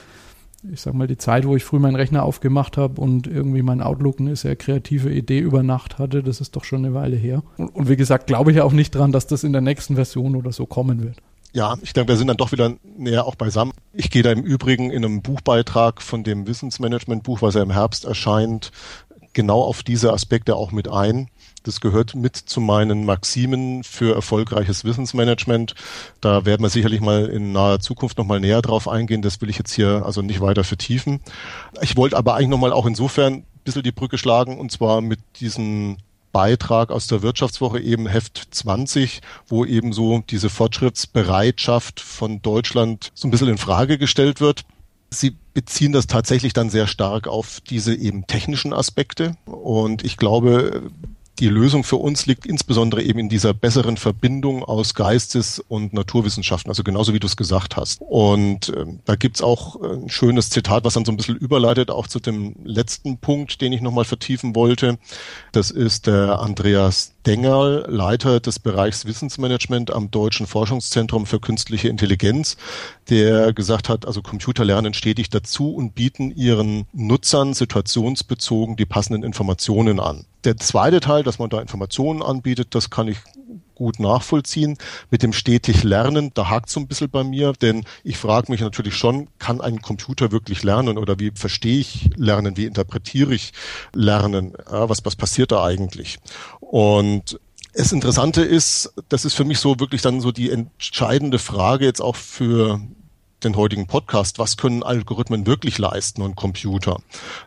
ich sag mal, die Zeit, wo ich früh meinen Rechner aufgemacht habe und irgendwie mein Outlook eine sehr kreative Idee über Nacht hatte, das ist doch schon eine Weile her. Und, und wie gesagt, glaube ich auch nicht dran, dass das in der nächsten Version oder so kommen wird. Ja, ich denke, wir sind dann doch wieder näher auch beisammen. Ich gehe da im Übrigen in einem Buchbeitrag von dem Wissensmanagement-Buch, was ja im Herbst erscheint, genau auf diese Aspekte auch mit ein. Das gehört mit zu meinen Maximen für erfolgreiches Wissensmanagement. Da werden wir sicherlich mal in naher Zukunft nochmal näher drauf eingehen. Das will ich jetzt hier also nicht weiter vertiefen. Ich wollte aber eigentlich nochmal auch insofern ein bisschen die Brücke schlagen und zwar mit diesem Beitrag aus der Wirtschaftswoche eben Heft 20, wo eben so diese Fortschrittsbereitschaft von Deutschland so ein bisschen in Frage gestellt wird. Sie beziehen das tatsächlich dann sehr stark auf diese eben technischen Aspekte. Und ich glaube, die Lösung für uns liegt insbesondere eben in dieser besseren Verbindung aus Geistes- und Naturwissenschaften, also genauso wie du es gesagt hast. Und äh, da gibt's auch ein schönes Zitat, was dann so ein bisschen überleitet, auch zu dem letzten Punkt, den ich nochmal vertiefen wollte. Das ist der Andreas Dengerl, Leiter des Bereichs Wissensmanagement am Deutschen Forschungszentrum für künstliche Intelligenz, der gesagt hat, also Computer lernen stetig dazu und bieten ihren Nutzern situationsbezogen die passenden Informationen an. Der zweite Teil, dass man da Informationen anbietet, das kann ich gut nachvollziehen. Mit dem stetig Lernen, da hakt so ein bisschen bei mir, denn ich frage mich natürlich schon, kann ein Computer wirklich lernen oder wie verstehe ich Lernen, wie interpretiere ich Lernen, ja, was, was passiert da eigentlich? Und das Interessante ist, das ist für mich so wirklich dann so die entscheidende Frage jetzt auch für den heutigen Podcast, was können Algorithmen wirklich leisten und Computer?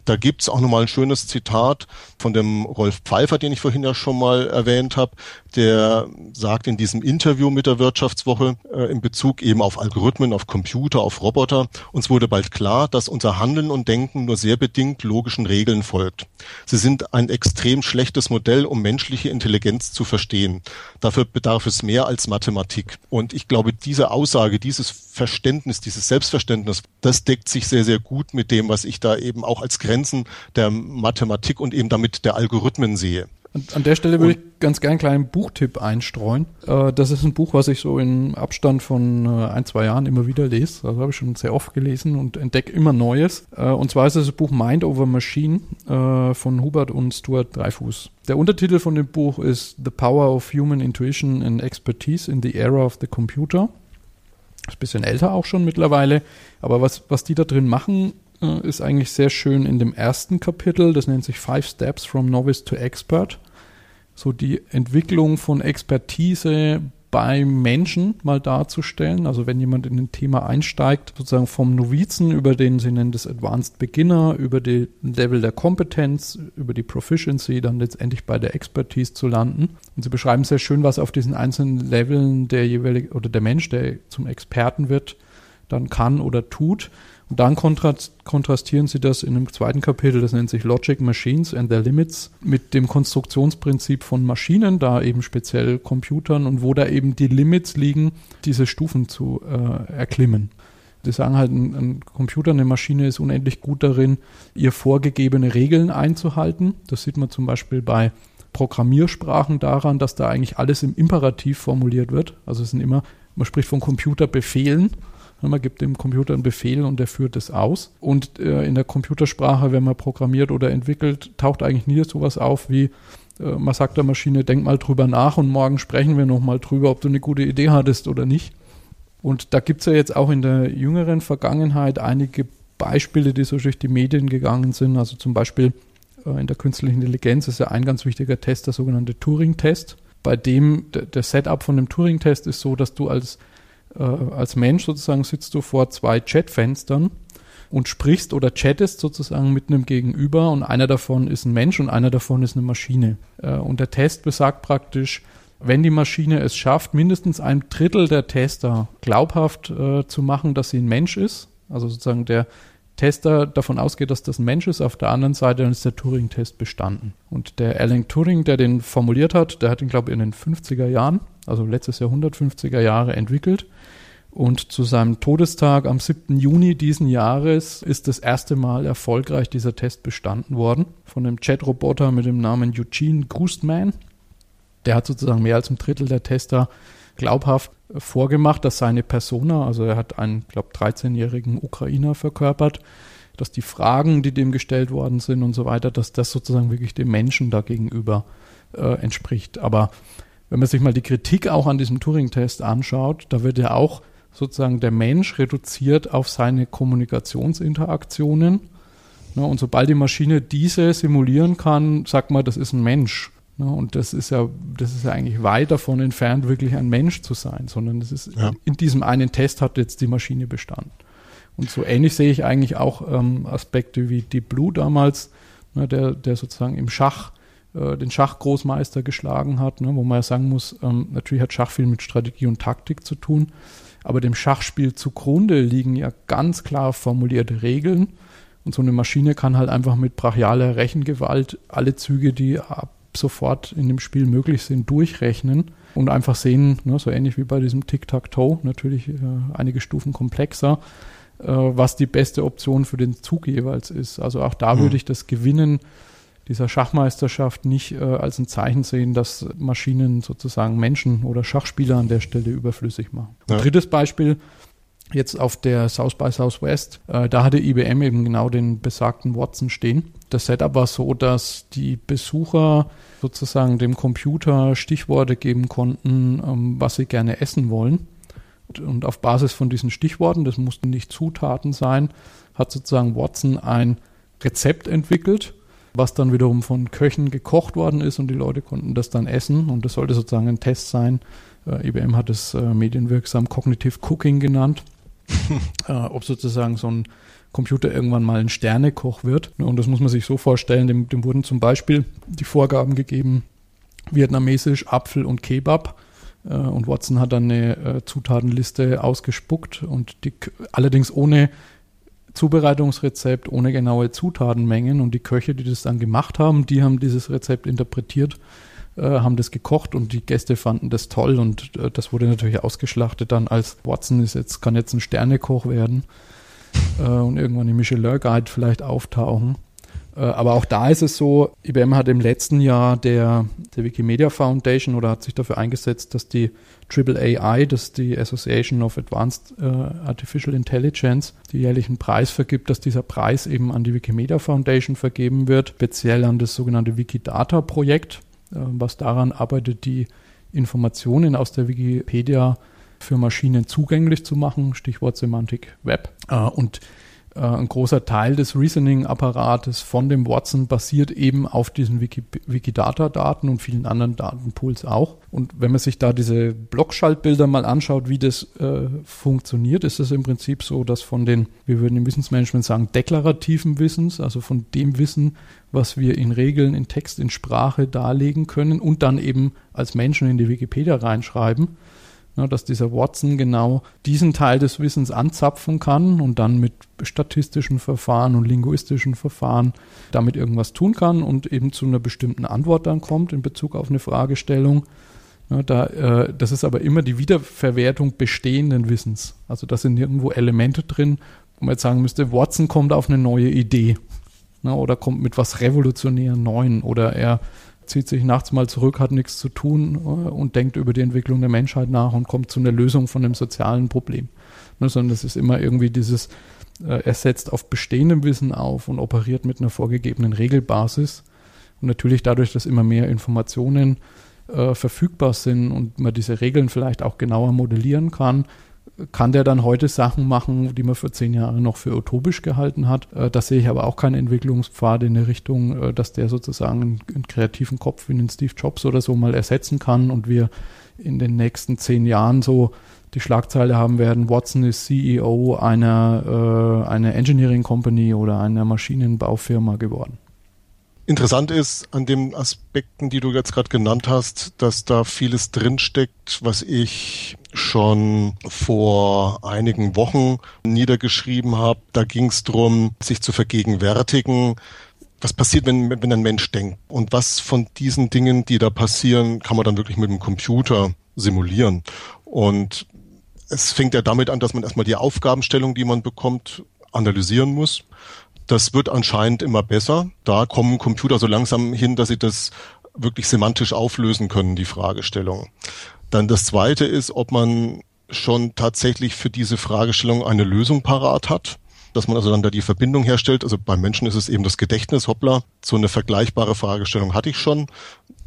Da gibt's auch nochmal ein schönes Zitat von dem Rolf Pfeiffer, den ich vorhin ja schon mal erwähnt habe, der sagt in diesem Interview mit der Wirtschaftswoche äh, in Bezug eben auf Algorithmen, auf Computer, auf Roboter, uns wurde bald klar, dass unser Handeln und Denken nur sehr bedingt logischen Regeln folgt. Sie sind ein extrem schlechtes Modell, um menschliche Intelligenz zu verstehen. Dafür bedarf es mehr als Mathematik. Und ich glaube, diese Aussage, dieses Verständnis, dieses Selbstverständnis, das deckt sich sehr, sehr gut mit dem, was ich da eben auch als Grenzen der Mathematik und eben damit der Algorithmen sehe. An, der Stelle würde ich ganz gerne einen kleinen Buchtipp einstreuen. Äh, das ist ein Buch, was ich so im Abstand von äh, ein, zwei Jahren immer wieder lese. Also habe ich schon sehr oft gelesen und entdecke immer Neues. Äh, und zwar ist es das Buch Mind Over Machine von Hubert und Stuart Dreifuß. Der Untertitel von dem Buch ist The Power of Human Intuition and Expertise in the Era of the Computer. Ist ein bisschen älter auch schon mittlerweile. Aber was, was die da drin machen, äh, ist eigentlich sehr schön in dem ersten Kapitel. Das nennt sich Five Steps from Novice to Expert. So die Entwicklung von Expertise bei Menschen mal darzustellen. Also wenn jemand in ein Thema einsteigt, sozusagen vom Novizen über den, sie nennen das Advanced Beginner, über die Level der Kompetenz, über die Proficiency, dann letztendlich bei der Expertise zu landen. Und sie beschreiben sehr schön, was auf diesen einzelnen Leveln der jeweilige oder der Mensch, der zum Experten wird, dann kann oder tut. Und dann kontrastieren sie das in einem zweiten Kapitel, das nennt sich Logic Machines and Their Limits, mit dem Konstruktionsprinzip von Maschinen, da eben speziell Computern und wo da eben die Limits liegen, diese Stufen zu äh, erklimmen. Die sagen halt, ein, ein, Computer, eine Maschine ist unendlich gut darin, ihr vorgegebene Regeln einzuhalten. Das sieht man zum Beispiel bei Programmiersprachen daran, dass da eigentlich alles im Imperativ formuliert wird. Also es sind immer, man spricht von Computerbefehlen man gibt dem Computer einen Befehl und der führt es aus. Und äh, in der Computersprache, wenn man programmiert oder entwickelt, taucht eigentlich nie sowas auf wie, äh, man sagt der Maschine, denk mal drüber nach und morgen sprechen wir nochmal drüber, ob du eine gute Idee hattest oder nicht. Und da gibt es ja jetzt auch in der jüngeren Vergangenheit einige Beispiele, die so durch die Medien gegangen sind. Also zum Beispiel äh, in der künstlichen Intelligenz ist ja ein ganz wichtiger Test der sogenannte Turing-Test. Bei dem der Setup von dem Turing-Test ist so, dass du als äh, als Mensch sozusagen sitzt du vor zwei Chatfenstern und sprichst oder chattest sozusagen mit einem Gegenüber und einer davon ist ein Mensch und einer davon ist eine Maschine. Äh, und der Test besagt praktisch, wenn die Maschine es schafft, mindestens ein Drittel der Tester glaubhaft äh, zu machen, dass sie ein Mensch ist, also sozusagen der Tester davon ausgeht, dass das ein Mensch ist, auf der anderen Seite dann ist der Turing-Test bestanden. Und der Alan Turing, der den formuliert hat, der hat ihn, glaube ich, in den 50er Jahren, also letztes Jahr 150er Jahre entwickelt. Und zu seinem Todestag am 7. Juni diesen Jahres ist das erste Mal erfolgreich dieser Test bestanden worden von einem Chat-Roboter mit dem Namen Eugene Goostman. Der hat sozusagen mehr als ein Drittel der Tester glaubhaft vorgemacht, dass seine Persona, also er hat einen, glaube 13-jährigen Ukrainer verkörpert, dass die Fragen, die dem gestellt worden sind und so weiter, dass das sozusagen wirklich dem Menschen da gegenüber äh, entspricht. Aber wenn man sich mal die Kritik auch an diesem Turing-Test anschaut, da wird ja auch sozusagen der Mensch reduziert auf seine Kommunikationsinteraktionen. Ne, und sobald die Maschine diese simulieren kann, sagt man, das ist ein Mensch. Ne, und das ist ja, das ist ja eigentlich weit davon entfernt, wirklich ein Mensch zu sein, sondern das ist ja. in diesem einen Test hat jetzt die Maschine bestanden. Und so ähnlich sehe ich eigentlich auch ähm, Aspekte wie Deep Blue damals, ne, der, der sozusagen im Schach äh, den Schachgroßmeister geschlagen hat, ne, wo man ja sagen muss, ähm, natürlich hat Schach viel mit Strategie und Taktik zu tun, aber dem Schachspiel zugrunde liegen ja ganz klar formulierte Regeln und so eine Maschine kann halt einfach mit brachialer Rechengewalt alle Züge, die ab sofort in dem Spiel möglich sind, durchrechnen und einfach sehen, ne, so ähnlich wie bei diesem Tic-Tac-Toe, natürlich äh, einige Stufen komplexer, äh, was die beste Option für den Zug jeweils ist. Also auch da mhm. würde ich das Gewinnen dieser Schachmeisterschaft nicht äh, als ein Zeichen sehen, dass Maschinen sozusagen Menschen oder Schachspieler an der Stelle überflüssig machen. Ja. Drittes Beispiel, jetzt auf der South by Southwest, äh, da hatte IBM eben genau den besagten Watson stehen. Das Setup war so, dass die Besucher sozusagen dem Computer Stichworte geben konnten, ähm, was sie gerne essen wollen. Und auf Basis von diesen Stichworten, das mussten nicht Zutaten sein, hat sozusagen Watson ein Rezept entwickelt, was dann wiederum von Köchen gekocht worden ist und die Leute konnten das dann essen. Und das sollte sozusagen ein Test sein. Äh, IBM hat es äh, medienwirksam Cognitive Cooking genannt. äh, ob sozusagen so ein Computer irgendwann mal ein Sternekoch wird. Und das muss man sich so vorstellen, dem, dem wurden zum Beispiel die Vorgaben gegeben, vietnamesisch, Apfel und Kebab. Äh, und Watson hat dann eine äh, Zutatenliste ausgespuckt und die, allerdings ohne Zubereitungsrezept, ohne genaue Zutatenmengen. Und die Köche, die das dann gemacht haben, die haben dieses Rezept interpretiert, äh, haben das gekocht und die Gäste fanden das toll. Und äh, das wurde natürlich ausgeschlachtet dann als Watson ist jetzt, kann jetzt ein Sternekoch werden äh, und irgendwann im Michelin Guide vielleicht auftauchen. Äh, aber auch da ist es so, IBM hat im letzten Jahr der, der Wikimedia Foundation oder hat sich dafür eingesetzt, dass die AAAI, das ist die Association of Advanced äh, Artificial Intelligence, die jährlichen Preis vergibt, dass dieser Preis eben an die Wikimedia Foundation vergeben wird, speziell an das sogenannte Wikidata-Projekt, äh, was daran arbeitet, die Informationen aus der Wikipedia für Maschinen zugänglich zu machen, Stichwort Semantik Web. Und äh, ein großer Teil des Reasoning-Apparates von dem Watson basiert eben auf diesen Wiki Wikidata-Daten und vielen anderen Datenpools auch. Und wenn man sich da diese Blockschaltbilder mal anschaut, wie das äh, funktioniert, ist es im Prinzip so, dass von den, wir würden im Wissensmanagement sagen, deklarativen Wissens, also von dem Wissen, was wir in Regeln, in Text, in Sprache darlegen können und dann eben als Menschen in die Wikipedia reinschreiben, ja, dass dieser Watson genau diesen Teil des Wissens anzapfen kann und dann mit statistischen Verfahren und linguistischen Verfahren damit irgendwas tun kann und eben zu einer bestimmten Antwort dann kommt in Bezug auf eine Fragestellung. Ja, da, äh, das ist aber immer die Wiederverwertung bestehenden Wissens. Also da sind nirgendwo Elemente drin, wo man jetzt sagen müsste, Watson kommt auf eine neue Idee ne, oder kommt mit was revolutionär Neuen oder er zieht sich nachts mal zurück, hat nichts zu tun äh, und denkt über die Entwicklung der Menschheit nach und kommt zu einer Lösung von einem sozialen Problem. Ne, sondern es ist immer irgendwie dieses, äh, er setzt auf bestehendem Wissen auf und operiert mit einer vorgegebenen Regelbasis. Und natürlich dadurch, dass immer mehr Informationen äh, verfügbar sind und man diese Regeln vielleicht auch genauer modellieren kann, kann der dann heute Sachen machen, die man vor zehn Jahren noch für utopisch gehalten hat. Äh, da sehe ich aber auch keinen Entwicklungspfad in der Richtung, äh, dass der sozusagen einen, kreativen Kopf wie einen Steve Jobs oder so mal ersetzen kann und wir in den nächsten zehn Jahren so die Schlagzeile haben werden, Watson ist CEO einer, äh, einer Engineering Company oder einer Maschinenbaufirma geworden. Interessant ist an den Aspekten, die du jetzt gerade genannt hast, dass da vieles drinsteckt, was ich schon vor einigen Wochen niedergeschrieben habe. Da ging es darum, sich zu vergegenwärtigen, was passiert, wenn, wenn ein Mensch denkt und was von diesen Dingen, die da passieren, kann man dann wirklich mit dem Computer simulieren. Und es fängt ja damit an, dass man erstmal die Aufgabenstellung, die man bekommt, analysieren muss. Das wird anscheinend immer besser. Da kommen Computer so langsam hin, dass sie das wirklich semantisch auflösen können, die Fragestellung. Dann das zweite ist, ob man schon tatsächlich für diese Fragestellung eine Lösung parat hat dass man also dann da die Verbindung herstellt. Also beim Menschen ist es eben das Gedächtnis, hoppla, so eine vergleichbare Fragestellung hatte ich schon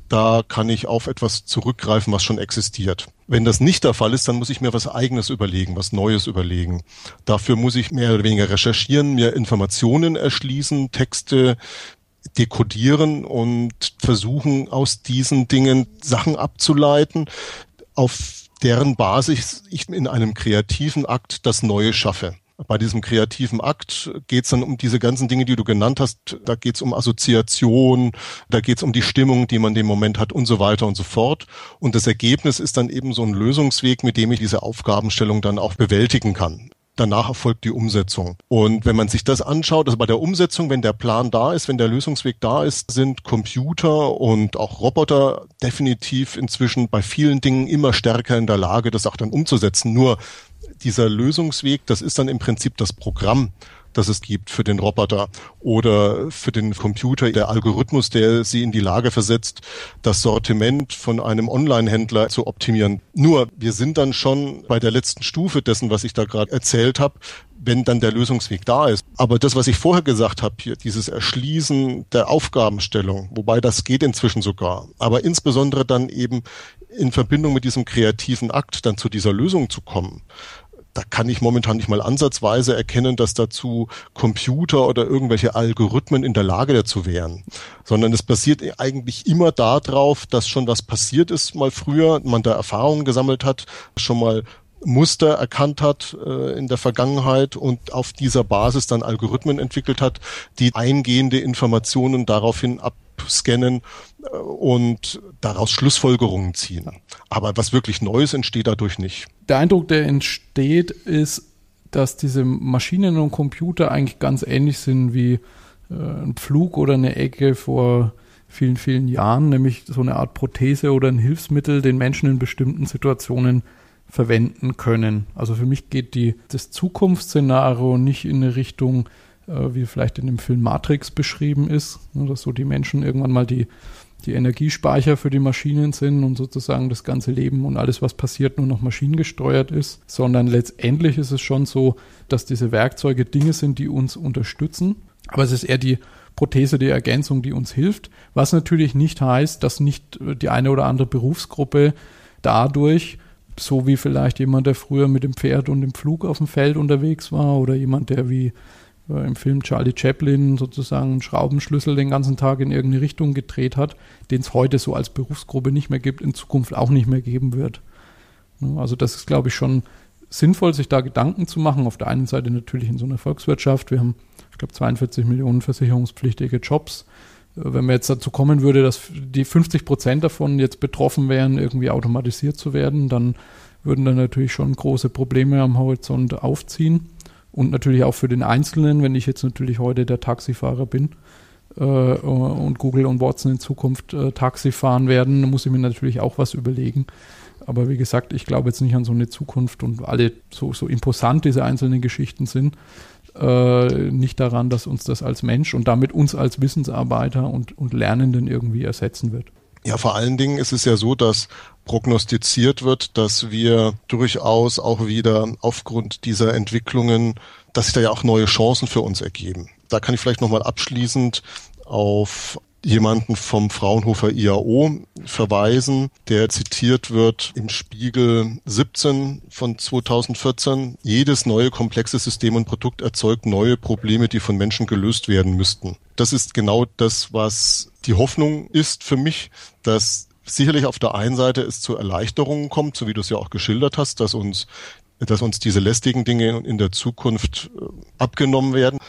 da kann ich auf etwas zurückgreifen, was schon existiert. Wenn das nicht der Fall ist, dann muss ich mir was eigenes überlegen, was Neues überlegen. Dafür muss ich mehr oder weniger recherchieren, mir Informationen erschließen, Texte dekodieren und versuchen, aus diesen Dingen Sachen abzuleiten, auf deren Basis ich in einem kreativen Akt das Neue schaffe. Bei diesem kreativen Akt geht es dann um diese ganzen Dinge, die du genannt hast. Da geht es um Assoziation, da geht es um die Stimmung, die man dem Moment hat und so weiter und so fort. Und das Ergebnis ist dann eben so ein Lösungsweg, mit dem ich diese Aufgabenstellung dann auch bewältigen kann danach erfolgt die Umsetzung. Und wenn man sich das anschaut, also bei der Umsetzung, wenn der Plan da ist, wenn der Lösungsweg da ist, sind Computer und auch Roboter definitiv inzwischen bei vielen Dingen immer stärker in der Lage, das auch dann umzusetzen. Nur dieser Lösungsweg, das ist dann im Prinzip das Programm, das es gibt für den Roboter oder für den Computer, der Algorithmus, der sie in die Lage versetzt, das Sortiment von einem Online-Händler zu optimieren. Nur, wir sind dann schon bei der letzten Stufe dessen, was ich da gerade erzählt habe, wenn dann der Lösungsweg da ist. Aber das, was ich vorher gesagt habe, hier, dieses Erschließen der Aufgabenstellung, wobei das geht inzwischen sogar, aber insbesondere dann eben in Verbindung mit diesem kreativen Akt dann zu dieser Lösung zu kommen, da kann ich momentan nicht mal ansatzweise erkennen, dass dazu Computer oder irgendwelche Algorithmen in der Lage dazu wären, sondern es basiert eigentlich immer darauf, dass schon was passiert ist mal früher, man da Erfahrungen gesammelt hat, schon mal Muster erkannt hat äh, in der Vergangenheit und auf dieser Basis dann Algorithmen entwickelt hat, die eingehende Informationen daraufhin abscannen äh, und daraus Schlussfolgerungen ziehen. Aber was wirklich Neues entsteht dadurch nicht. Der Eindruck, der entsteht, ist, dass diese Maschinen und Computer eigentlich ganz ähnlich sind wie äh, ein Pflug oder eine Ecke vor vielen, vielen Jahren, nämlich so eine Art Prothese oder ein Hilfsmittel, den Menschen in bestimmten Situationen verwenden können. Also für mich geht die, das Zukunftsszenario nicht in eine Richtung, äh, wie vielleicht in dem Film Matrix beschrieben ist, ne, dass so die Menschen irgendwann mal die die Energiespeicher für die Maschinen sind und sozusagen das ganze Leben und alles, was passiert, nur noch maschinengesteuert ist, sondern letztendlich ist es schon so, dass diese Werkzeuge Dinge sind, die uns unterstützen. Aber es ist eher die Prothese, die Ergänzung, die uns hilft, was natürlich nicht heißt, dass nicht die eine oder andere Berufsgruppe dadurch so wie vielleicht jemand, der früher mit dem Pferd und dem Flug auf dem Feld unterwegs war oder jemand, der wie äh, im Film Charlie Chaplin sozusagen einen Schraubenschlüssel den ganzen Tag in irgendeine Richtung gedreht hat, den es heute so als Berufsgruppe nicht mehr gibt, in Zukunft auch nicht mehr geben wird. Also das ist, glaube ich, schon sinnvoll, sich da Gedanken zu machen. Auf der einen Seite natürlich in so einer Volkswirtschaft. Wir haben, ich glaube, 42 Millionen versicherungspflichtige Jobs. Wenn man jetzt dazu kommen würde, dass die 50 Prozent davon jetzt betroffen wären, irgendwie automatisiert zu werden, dann würden da natürlich schon große Probleme am Horizont aufziehen. Und natürlich auch für den Einzelnen, wenn ich jetzt natürlich heute der Taxifahrer bin äh, und Google und Watson in Zukunft äh, Taxi fahren werden, muss ich mir natürlich auch was überlegen. Aber wie gesagt, ich glaube jetzt nicht an so eine Zukunft und alle so, so imposant diese einzelnen Geschichten sind, äh, nicht daran, dass uns das als Mensch und damit uns als Wissensarbeiter und, und Lernenden irgendwie ersetzen wird. Ja, vor allen Dingen ist es ja so, dass prognostiziert wird, dass wir durchaus auch wieder aufgrund dieser Entwicklungen, dass sich da ja auch neue Chancen für uns ergeben. Da kann ich vielleicht nochmal abschließend auf jemanden vom Fraunhofer IAO verweisen, der zitiert wird im Spiegel 17 von 2014. Jedes neue komplexe System und Produkt erzeugt neue Probleme, die von Menschen gelöst werden müssten. Das ist genau das, was die Hoffnung ist für mich, dass sicherlich auf der einen Seite es zu Erleichterungen kommt, so wie du es ja auch geschildert hast, dass uns, dass uns diese lästigen Dinge in der Zukunft äh, abgenommen werden.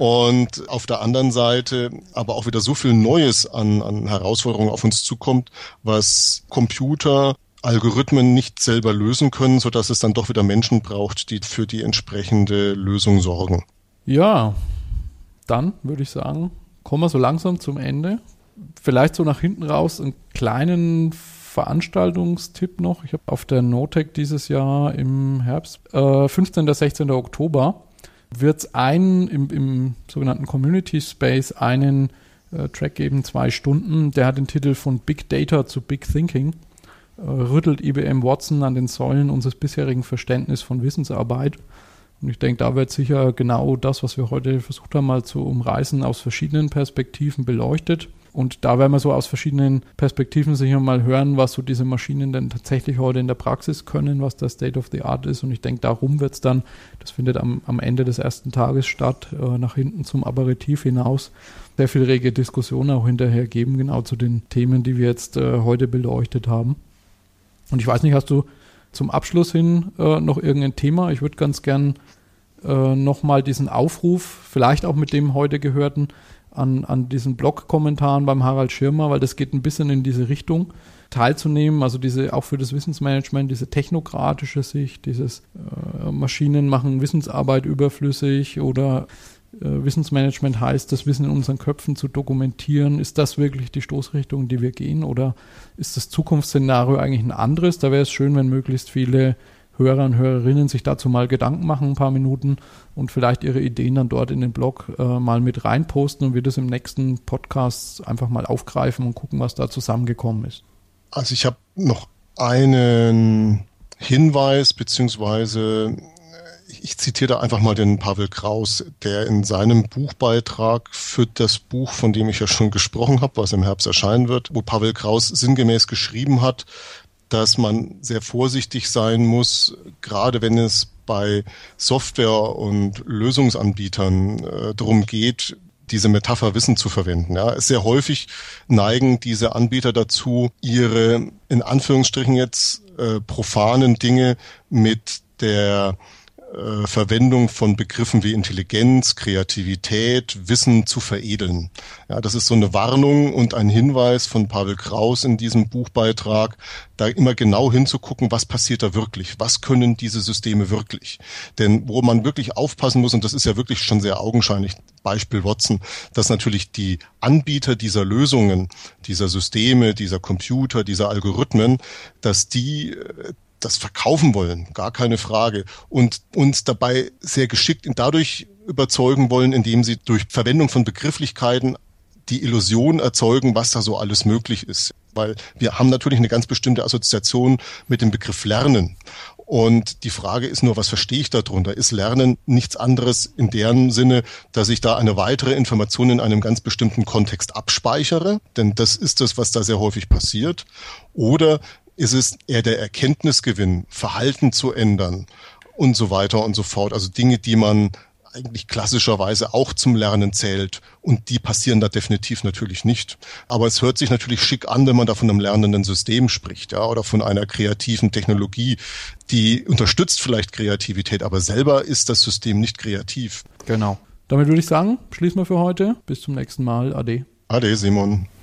Und auf der anderen Seite aber auch wieder so viel Neues an, an Herausforderungen auf uns zukommt, was Computer, Algorithmen nicht selber lösen können, so dass es dann doch wieder Menschen braucht, die für die entsprechende Lösung sorgen. Ja, dann würde ich sagen, kommen wir so langsam zum Ende vielleicht so nach hinten raus einen kleinen Veranstaltungstipp noch. Ich habe auf der Notec dieses Jahr im Herbst, äh, 15. und 16. Oktober, wird es einen im, im, sogenannten Community Space einen äh, Track geben, zwei Stunden. Der hat den Titel von Big Data zu Big Thinking. Äh, rüttelt IBM Watson an den Säulen unseres bisherigen Verständnisses von Wissensarbeit. Und ich denke, da wird sicher genau das, was wir heute versucht haben, mal zu umreißen, aus verschiedenen Perspektiven beleuchtet. Und da werden wir so aus verschiedenen Perspektiven sicher mal hören, was so diese Maschinen denn tatsächlich heute in der Praxis können, was das State of the Art ist. Und ich denke, darum wird es dann, das findet am, am Ende des ersten Tages statt, äh, nach hinten zum Aperitif hinaus, sehr viel rege Diskussionen auch hinterher geben, genau zu den Themen, die wir jetzt äh, heute beleuchtet haben. Und ich weiß nicht, hast du zum Abschluss hin äh, noch irgendein Thema? Ich würde ganz gern äh, nochmal diesen Aufruf, vielleicht auch mit dem heute gehörten, an, an diesen Blog-Kommentaren beim Harald Schirmer, weil das geht ein bisschen in diese Richtung teilzunehmen, also diese auch für das Wissensmanagement, diese technokratische Sicht, dieses äh, Maschinen machen Wissensarbeit überflüssig oder äh, Wissensmanagement heißt, das Wissen in unseren Köpfen zu dokumentieren. Ist das wirklich die Stoßrichtung, in die wir gehen oder ist das Zukunftsszenario eigentlich ein anderes? Da wäre es schön, wenn möglichst viele Hörer und Hörerinnen sich dazu mal Gedanken machen, ein paar Minuten und vielleicht ihre Ideen dann dort in den Blog äh, mal mit reinposten und wir das im nächsten Podcast einfach mal aufgreifen und gucken, was da zusammengekommen ist. Also ich habe noch einen Hinweis beziehungsweise ich zitiere da einfach mal den Pavel Kraus, der in seinem Buchbeitrag für das Buch, von dem ich ja schon gesprochen habe, was im Herbst erscheinen wird, wo Pavel Kraus sinngemäß geschrieben hat, dass man sehr vorsichtig sein muss, gerade wenn es bei Software- und Lösungsanbietern äh, darum geht, diese Metapher Wissen zu verwenden. Ja, sehr häufig neigen diese Anbieter dazu, ihre in Anführungsstrichen jetzt äh, profanen Dinge mit der äh, Verwendung von Begriffen wie Intelligenz, Kreativität, Wissen zu veredeln. Ja, das ist so eine Warnung und ein Hinweis von Pavel Kraus in diesem Buchbeitrag, da immer genau hinzugucken, was passiert da wirklich, was können diese Systeme wirklich. Denn wo man wirklich aufpassen muss, und das ist ja wirklich schon sehr augenscheinlich, Beispiel Watson, dass natürlich die Anbieter dieser Lösungen, dieser Systeme, dieser Computer, dieser Algorithmen, dass die äh, das verkaufen wollen, gar keine Frage. Und uns dabei sehr geschickt dadurch überzeugen wollen, indem sie durch Verwendung von Begrifflichkeiten die Illusion erzeugen, was da so alles möglich ist. Weil wir haben natürlich eine ganz bestimmte Assoziation mit dem Begriff Lernen. Und die Frage ist nur, was verstehe ich darunter? Ist Lernen nichts anderes in deren Sinne, dass ich da eine weitere Information in einem ganz bestimmten Kontext abspeichere? Denn das ist das, was da sehr häufig passiert. Oder ist es eher der Erkenntnisgewinn, Verhalten zu ändern und so weiter und so fort. Also Dinge, die man eigentlich klassischerweise auch zum Lernen zählt. Und die passieren da definitiv natürlich nicht. Aber es hört sich natürlich schick an, wenn man da von einem lernenden System spricht, ja, oder von einer kreativen Technologie, die unterstützt vielleicht Kreativität, aber selber ist das System nicht kreativ. Genau. Damit würde ich sagen, schließen wir für heute. Bis zum nächsten Mal. Ade. Ade, Simon.